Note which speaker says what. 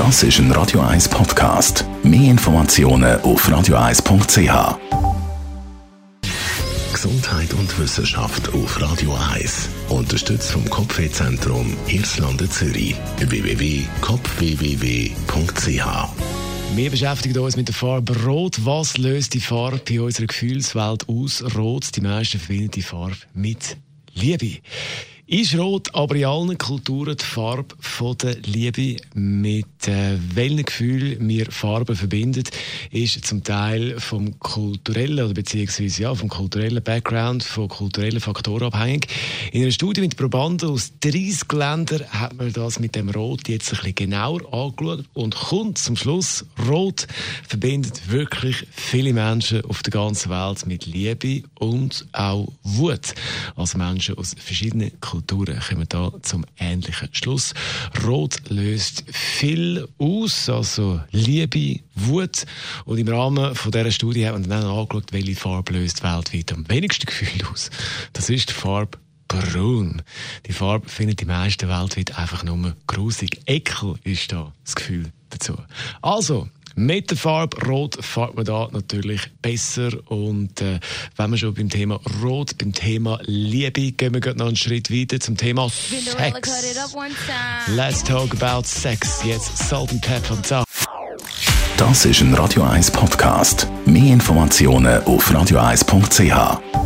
Speaker 1: Das ist ein Radio 1 Podcast. Mehr Informationen auf radio1.ch. Gesundheit und Wissenschaft auf Radio 1. Unterstützt vom Kopfwehzentrum Irlande Zürich. www.kopfwww.ch
Speaker 2: wir beschäftigen uns mit der Farbe Rot. Was löst die Farbe in unserer Gefühlswelt aus? Rot, die meisten verbinden die Farbe mit Liebe. Ist Rot aber in allen Kulturen die Farbe von der Liebe? Mit äh, welchen Gefühl wir Farben verbinden, ist zum Teil vom kulturellen oder beziehungsweise ja, vom kulturellen Background, von kulturellen Faktoren abhängig. In einer Studie mit Probanden aus 30 Ländern hat man das mit dem Rot jetzt ein bisschen genauer angeschaut und kommt zum Schluss, Rot verbindet wirklich viele Menschen auf der ganzen Welt mit Liebe und auch Wut. Also Menschen aus verschiedenen Kulturen Kulturen kommen da zum ähnlichen Schluss. Rot löst viel aus, also Liebe, Wut. Und im Rahmen von dieser Studie hat man dann angeschaut, welche Farbe löst weltweit am wenigsten Gefühl aus. Das ist die Farbe Braun. Die Farbe findet die meisten weltweit einfach nur grusig. Ekel ist da das Gefühl dazu. Also, mit der Farbe Rot fährt man da natürlich besser. Und äh, wenn wir schon beim Thema Rot, beim Thema Liebe, gehen wir noch einen Schritt weiter zum Thema Sex. Let's talk about Sex. Jetzt Salt and Pepper und so.
Speaker 1: Das ist ein Radio 1 Podcast. Mehr Informationen auf radio1.ch.